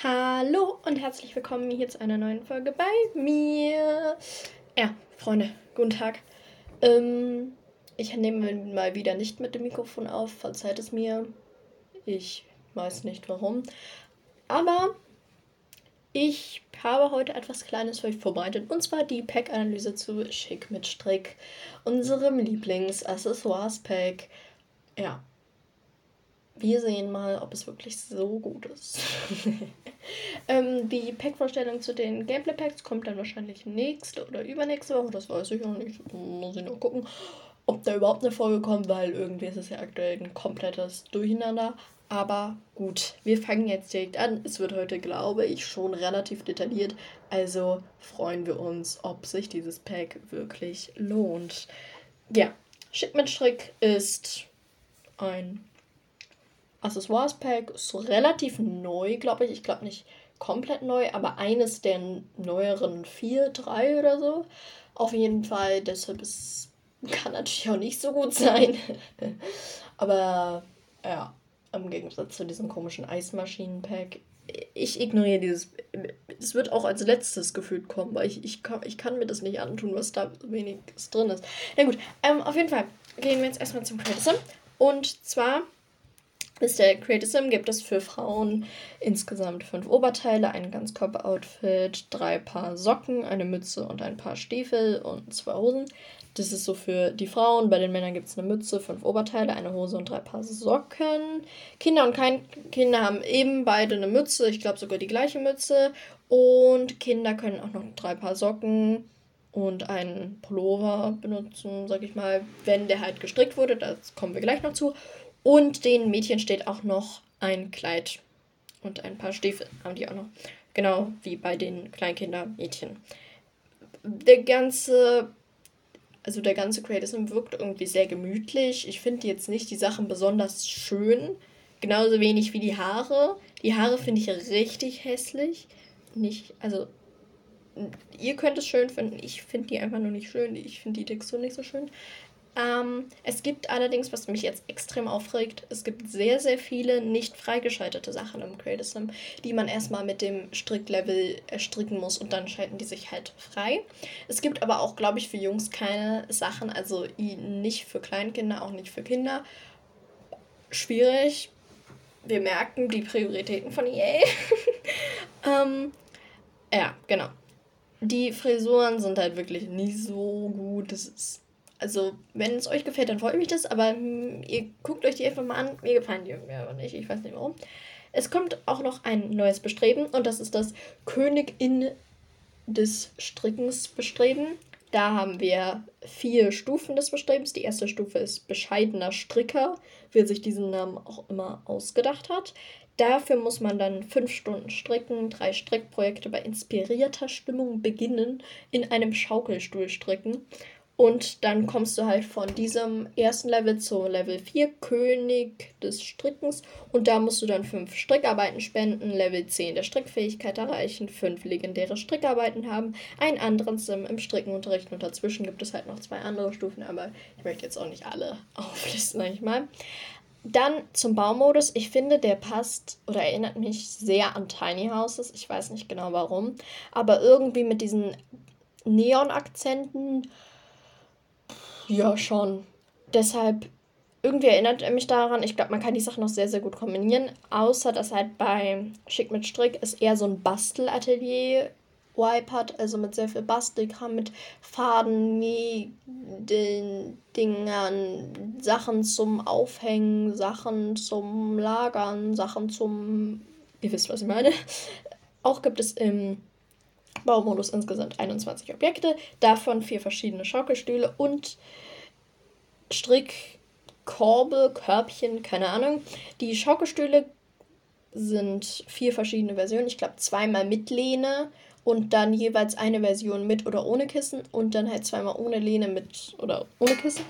Hallo und herzlich willkommen hier zu einer neuen Folge bei mir. Ja, Freunde, guten Tag. Ähm, ich nehme mal wieder nicht mit dem Mikrofon auf, verzeiht es mir. Ich weiß nicht warum. Aber ich habe heute etwas Kleines für euch vorbereitet und zwar die Pack-Analyse zu Schick mit Strick, unserem Lieblings-Accessoires-Pack. Ja, wir sehen mal, ob es wirklich so gut ist. ähm, die Pack-Vorstellung zu den Gameplay-Packs kommt dann wahrscheinlich nächste oder übernächste Woche. Das weiß ich noch nicht. Muss ich noch gucken, ob da überhaupt eine Folge kommt, weil irgendwie ist es ja aktuell ein komplettes Durcheinander. Aber gut, wir fangen jetzt direkt an. Es wird heute, glaube ich, schon relativ detailliert. Also freuen wir uns, ob sich dieses Pack wirklich lohnt. Ja, Shipment Strick ist ein Accessoires Pack ist relativ neu, glaube ich. Ich glaube nicht komplett neu, aber eines der neueren vier, drei oder so. Auf jeden Fall, deshalb ist, kann natürlich auch nicht so gut sein. aber ja, im Gegensatz zu diesem komischen Eismaschinen-Pack. Ich ignoriere dieses. Es wird auch als letztes gefühlt kommen, weil ich, ich, kann, ich kann mir das nicht antun, was da wenig drin ist. Na gut, ähm, auf jeden Fall gehen wir jetzt erstmal zum Criticism. Und zwar ist der Creative Sim gibt es für Frauen insgesamt fünf Oberteile, ein Ganzkörperoutfit, drei Paar Socken, eine Mütze und ein paar Stiefel und zwei Hosen. Das ist so für die Frauen. Bei den Männern gibt es eine Mütze, fünf Oberteile, eine Hose und drei Paar Socken. Kinder und kein Kinder haben eben beide eine Mütze, ich glaube sogar die gleiche Mütze. Und Kinder können auch noch drei Paar Socken und einen Pullover benutzen, sag ich mal, wenn der halt gestrickt wurde. Das kommen wir gleich noch zu. Und den Mädchen steht auch noch ein Kleid und ein paar Stiefel haben die auch noch. Genau wie bei den Kleinkindermädchen. Der ganze, also der ganze Creatism wirkt irgendwie sehr gemütlich. Ich finde jetzt nicht die Sachen besonders schön. Genauso wenig wie die Haare. Die Haare finde ich richtig hässlich. Nicht, also ihr könnt es schön finden. Ich finde die einfach nur nicht schön. Ich finde die Textur nicht so schön. Ähm, es gibt allerdings, was mich jetzt extrem aufregt, es gibt sehr, sehr viele nicht freigeschaltete Sachen im Creative die man erstmal mit dem Stricklevel erstricken muss und dann schalten die sich halt frei. Es gibt aber auch, glaube ich, für Jungs keine Sachen, also nicht für Kleinkinder, auch nicht für Kinder. Schwierig. Wir merken die Prioritäten von EA. ähm, ja, genau. Die Frisuren sind halt wirklich nicht so gut. Das ist also, wenn es euch gefällt, dann freut mich das, aber hm, ihr guckt euch die einfach mal an. Mir gefallen die irgendwie aber nicht, ich weiß nicht warum. Es kommt auch noch ein neues Bestreben und das ist das Königin des Strickens Bestreben. Da haben wir vier Stufen des Bestrebens. Die erste Stufe ist bescheidener Stricker, wer sich diesen Namen auch immer ausgedacht hat. Dafür muss man dann fünf Stunden stricken, drei Strickprojekte bei inspirierter Stimmung beginnen, in einem Schaukelstuhl stricken und dann kommst du halt von diesem ersten Level zu Level 4, König des Strickens. Und da musst du dann fünf Strickarbeiten spenden, Level 10 der Strickfähigkeit erreichen, fünf legendäre Strickarbeiten haben, einen anderen Sim im Strickenunterricht und dazwischen gibt es halt noch zwei andere Stufen, aber ich möchte jetzt auch nicht alle auflisten, sag ich mal. Dann zum Baumodus. Ich finde, der passt oder erinnert mich sehr an Tiny Houses. Ich weiß nicht genau warum. Aber irgendwie mit diesen Neon-Akzenten ja, schon. Deshalb, irgendwie erinnert er mich daran. Ich glaube, man kann die Sachen noch sehr, sehr gut kombinieren. Außer, dass halt bei Schick mit Strick es eher so ein Bastelatelier Wipe hat, also mit sehr viel Bastelkram, mit Faden, Nägeln, Dingern, Sachen zum Aufhängen, Sachen zum Lagern, Sachen zum. Ihr wisst, was ich meine. Auch gibt es im Baumodus insgesamt 21 Objekte, davon vier verschiedene Schaukelstühle und Strickkorbe, Körbchen, keine Ahnung. Die Schaukelstühle sind vier verschiedene Versionen. Ich glaube, zweimal mit Lehne und dann jeweils eine Version mit oder ohne Kissen und dann halt zweimal ohne Lehne mit oder ohne Kissen.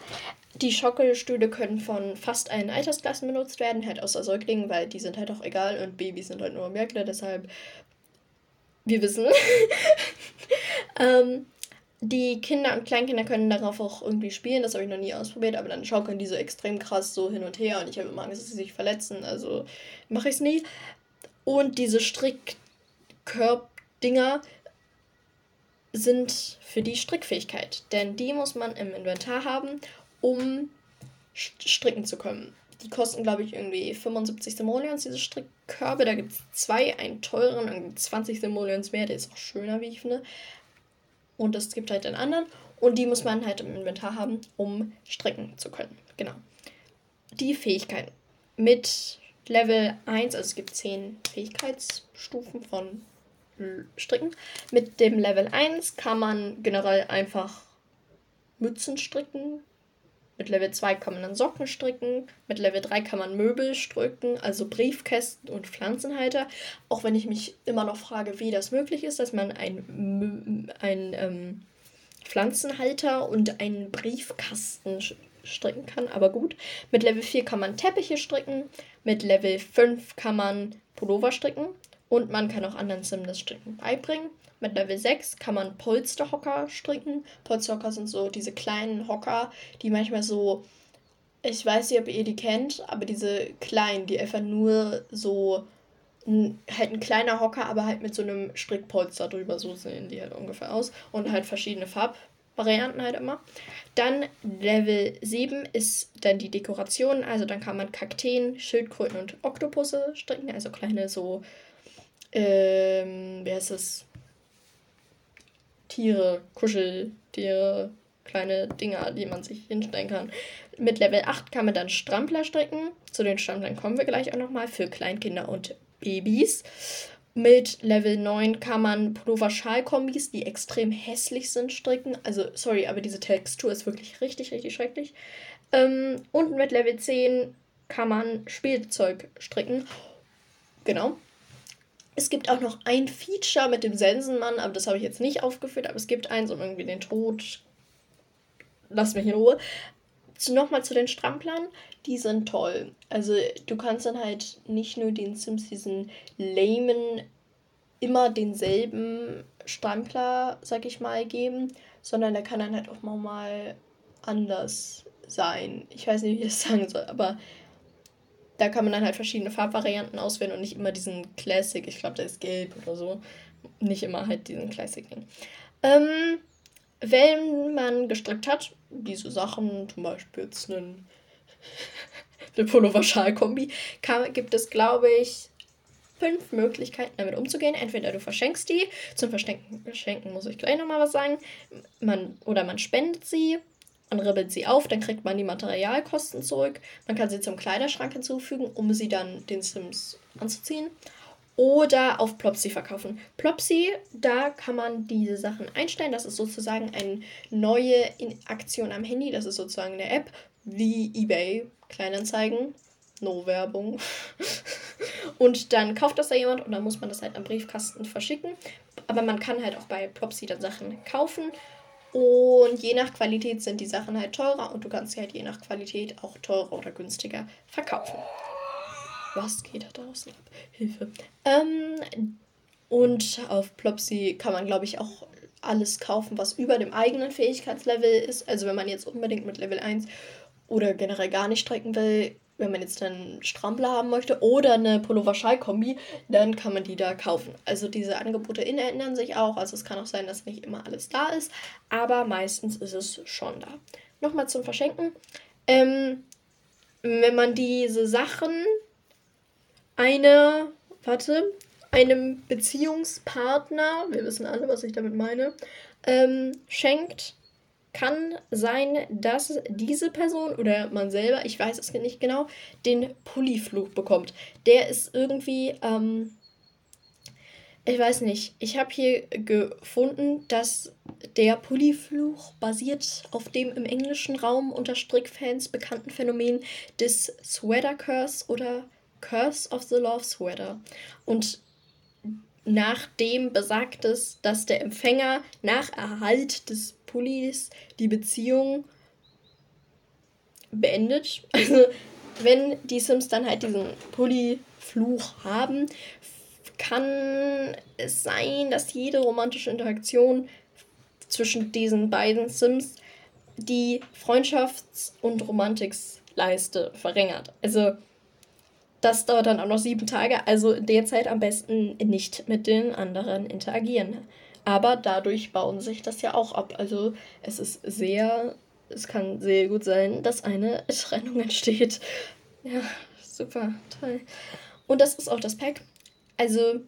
Die Schaukelstühle können von fast allen Altersklassen benutzt werden, halt außer Säuglingen, weil die sind halt auch egal und Babys sind halt nur Objekte, deshalb wir wissen. ähm, die Kinder und Kleinkinder können darauf auch irgendwie spielen, das habe ich noch nie ausprobiert, aber dann schaukeln die so extrem krass so hin und her und ich habe immer Angst, dass sie sich verletzen, also mache ich es nie. Und diese Strickkörbdinger sind für die Strickfähigkeit. Denn die muss man im Inventar haben, um stricken zu können. Die kosten, glaube ich, irgendwie 75 Simoleons, diese Strickkörbe. Da gibt es zwei, einen teuren, irgendwie 20 Simoleons mehr. Der ist auch schöner, wie ich finde. Und es gibt halt einen anderen. Und die muss man halt im Inventar haben, um stricken zu können. Genau. Die Fähigkeiten. Mit Level 1, also es gibt 10 Fähigkeitsstufen von Stricken. Mit dem Level 1 kann man generell einfach Mützen stricken. Mit Level 2 kann man dann Socken stricken. Mit Level 3 kann man Möbel stricken, also Briefkästen und Pflanzenhalter. Auch wenn ich mich immer noch frage, wie das möglich ist, dass man ein, ein ähm, Pflanzenhalter und einen Briefkasten stricken kann. Aber gut. Mit Level 4 kann man Teppiche stricken. Mit Level 5 kann man Pullover stricken. Und man kann auch anderen Sim das Stricken beibringen. Mit Level 6 kann man Polsterhocker stricken. Polsterhocker sind so diese kleinen Hocker, die manchmal so, ich weiß nicht, ob ihr die kennt, aber diese kleinen, die einfach nur so halt ein kleiner Hocker, aber halt mit so einem Strickpolster drüber, so sehen die halt ungefähr aus. Und halt verschiedene Farbvarianten halt immer. Dann Level 7 ist dann die Dekoration, also dann kann man Kakteen, Schildkröten und Oktopusse stricken, also kleine so ähm, wie heißt das? Tiere, Kuscheltiere, kleine Dinger, die man sich hinstellen kann. Mit Level 8 kann man dann Strampler stricken. Zu den Stramplern kommen wir gleich auch nochmal für Kleinkinder und Babys. Mit Level 9 kann man Pullover-Schal-Kombis, die extrem hässlich sind, stricken. Also, sorry, aber diese Textur ist wirklich richtig, richtig schrecklich. Ähm, und mit Level 10 kann man Spielzeug stricken. Genau. Es gibt auch noch ein Feature mit dem Sensenmann, aber das habe ich jetzt nicht aufgeführt, aber es gibt eins um irgendwie den Tod. Lass mich in Ruhe. Nochmal zu den Stramplern. Die sind toll. Also du kannst dann halt nicht nur den Sims diesen lamen, immer denselben Strampler, sag ich mal, geben, sondern der kann dann halt auch mal anders sein. Ich weiß nicht, wie ich das sagen soll, aber da kann man dann halt verschiedene Farbvarianten auswählen und nicht immer diesen Classic, ich glaube, der ist gelb oder so. Nicht immer halt diesen Classic-Ding. Ähm, wenn man gestrickt hat, diese Sachen, zum Beispiel jetzt einen, eine Pullover-Schal-Kombi, gibt es, glaube ich, fünf Möglichkeiten, damit umzugehen. Entweder du verschenkst die, zum Verschenken, Verschenken muss ich gleich nochmal was sagen, man, oder man spendet sie, man ribbelt sie auf, dann kriegt man die Materialkosten zurück. Man kann sie zum Kleiderschrank hinzufügen, um sie dann den Sims anzuziehen. Oder auf Plopsy verkaufen. Plopsy, da kann man diese Sachen einstellen. Das ist sozusagen eine neue Aktion am Handy. Das ist sozusagen eine App wie eBay Kleinanzeigen. No Werbung. und dann kauft das da jemand und dann muss man das halt am Briefkasten verschicken. Aber man kann halt auch bei Plopsy dann Sachen kaufen und je nach Qualität sind die Sachen halt teurer und du kannst sie halt je nach Qualität auch teurer oder günstiger verkaufen. Was geht da draußen ab? Hilfe. Ähm, und auf Plopsy kann man, glaube ich, auch alles kaufen, was über dem eigenen Fähigkeitslevel ist. Also wenn man jetzt unbedingt mit Level 1 oder generell gar nicht strecken will, wenn man jetzt einen Strampler haben möchte oder eine Pullover-Schall-Kombi, dann kann man die da kaufen. Also diese Angebote ändern sich auch. Also es kann auch sein, dass nicht immer alles da ist, aber meistens ist es schon da. Nochmal zum Verschenken. Ähm, wenn man diese Sachen eine, warte, einem Beziehungspartner, wir wissen alle, was ich damit meine, ähm, schenkt, kann sein, dass diese Person oder man selber, ich weiß es nicht genau, den Pulli-Fluch bekommt. Der ist irgendwie, ähm, ich weiß nicht, ich habe hier gefunden, dass der Pulli-Fluch basiert auf dem im englischen Raum unter Strickfans bekannten Phänomen des Sweater Curse oder Curse of the Love Sweater. Und nachdem besagt es, dass der Empfänger nach Erhalt des Pullis die Beziehung beendet. Also wenn die Sims dann halt diesen Pulli-Fluch haben, kann es sein, dass jede romantische Interaktion zwischen diesen beiden Sims die Freundschafts- und Romantiksleiste verringert. Also das dauert dann auch noch sieben Tage. Also in der Zeit am besten nicht mit den anderen interagieren. Aber dadurch bauen sich das ja auch ab. Also es ist sehr, es kann sehr gut sein, dass eine Trennung entsteht. Ja, super, toll. Und das ist auch das Pack. Also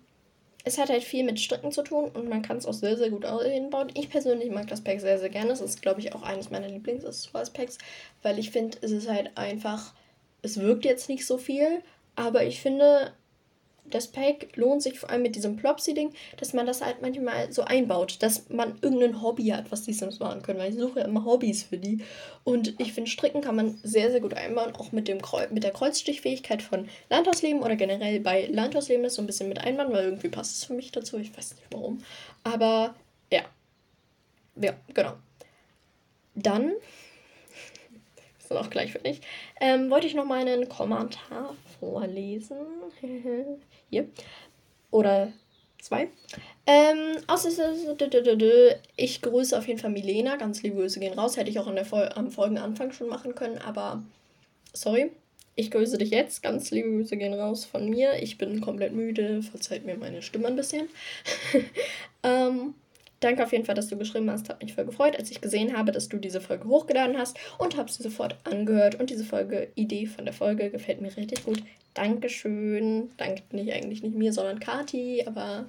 es hat halt viel mit Stricken zu tun und man kann es auch sehr, sehr gut hinbauen. Ich persönlich mag das Pack sehr, sehr gerne. Es ist, glaube ich, auch eines meiner Lieblings-Packs, weil ich finde, es ist halt einfach, es wirkt jetzt nicht so viel, aber ich finde, das Pack lohnt sich vor allem mit diesem Plopsy-Ding, dass man das halt manchmal so einbaut, dass man irgendein Hobby hat, was die Sims machen können, weil ich suche ja immer Hobbys für die. Und ich finde, Stricken kann man sehr, sehr gut einbauen, auch mit, dem Kreu mit der Kreuzstichfähigkeit von Landhausleben oder generell bei Landhausleben ist so ein bisschen mit einbauen, weil irgendwie passt es für mich dazu, ich weiß nicht warum. Aber ja. Ja, genau. Dann ist auch gleich fertig. Ähm, wollte ich noch mal einen Kommentar vorlesen. Hier. Oder zwei. Ähm, ich grüße auf jeden Fall Milena. Ganz liebe Grüße gehen raus. Hätte ich auch in der Fol am Folgenanfang schon machen können, aber sorry. Ich grüße dich jetzt. Ganz liebe Grüße gehen raus von mir. Ich bin komplett müde. Verzeiht mir meine Stimme ein bisschen. ähm, Danke auf jeden Fall, dass du geschrieben hast. Hat mich voll gefreut, als ich gesehen habe, dass du diese Folge hochgeladen hast und habe sie sofort angehört. Und diese Folge, Idee von der Folge gefällt mir richtig gut. Dankeschön. Danke nicht eigentlich nicht mir, sondern Kati, aber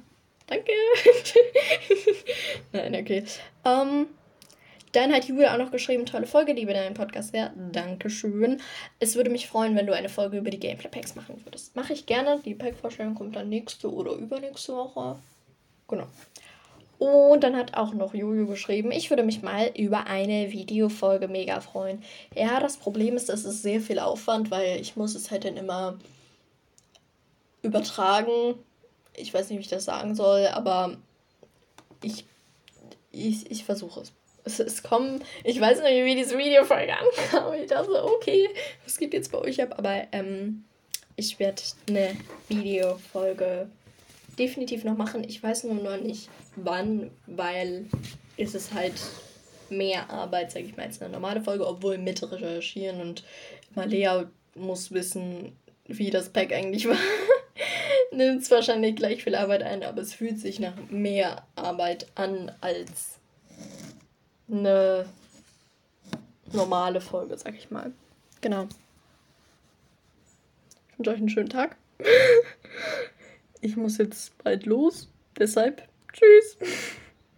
danke. Nein, okay. Um, ähm, dann hat Julia auch noch geschrieben, tolle Folge, liebe deinen Podcast sehr. Dankeschön. Es würde mich freuen, wenn du eine Folge über die Gameplay Packs machen würdest. Mache ich gerne. Die Pack-Vorstellung kommt dann nächste oder übernächste Woche. Genau. Und dann hat auch noch Juju geschrieben, ich würde mich mal über eine Videofolge mega freuen. Ja, das Problem ist, es ist sehr viel Aufwand, weil ich muss es halt dann immer übertragen. Ich weiß nicht, wie ich das sagen soll, aber ich, ich, ich versuche es. es. Es kommen, ich weiß nicht, wie diese Videofolge ankam. Ich dachte, okay, was geht jetzt bei euch ab? Aber ähm, ich werde eine Videofolge definitiv noch machen. Ich weiß nur noch nicht wann, weil es ist halt mehr Arbeit, sage ich mal, als eine normale Folge, obwohl mit recherchieren und Malea muss wissen, wie das Pack eigentlich war. Nimmt es wahrscheinlich gleich viel Arbeit ein, aber es fühlt sich nach mehr Arbeit an als eine normale Folge, sag ich mal. Genau. Ich wünsche euch einen schönen Tag. ich muss jetzt bald los. Deshalb, tschüss.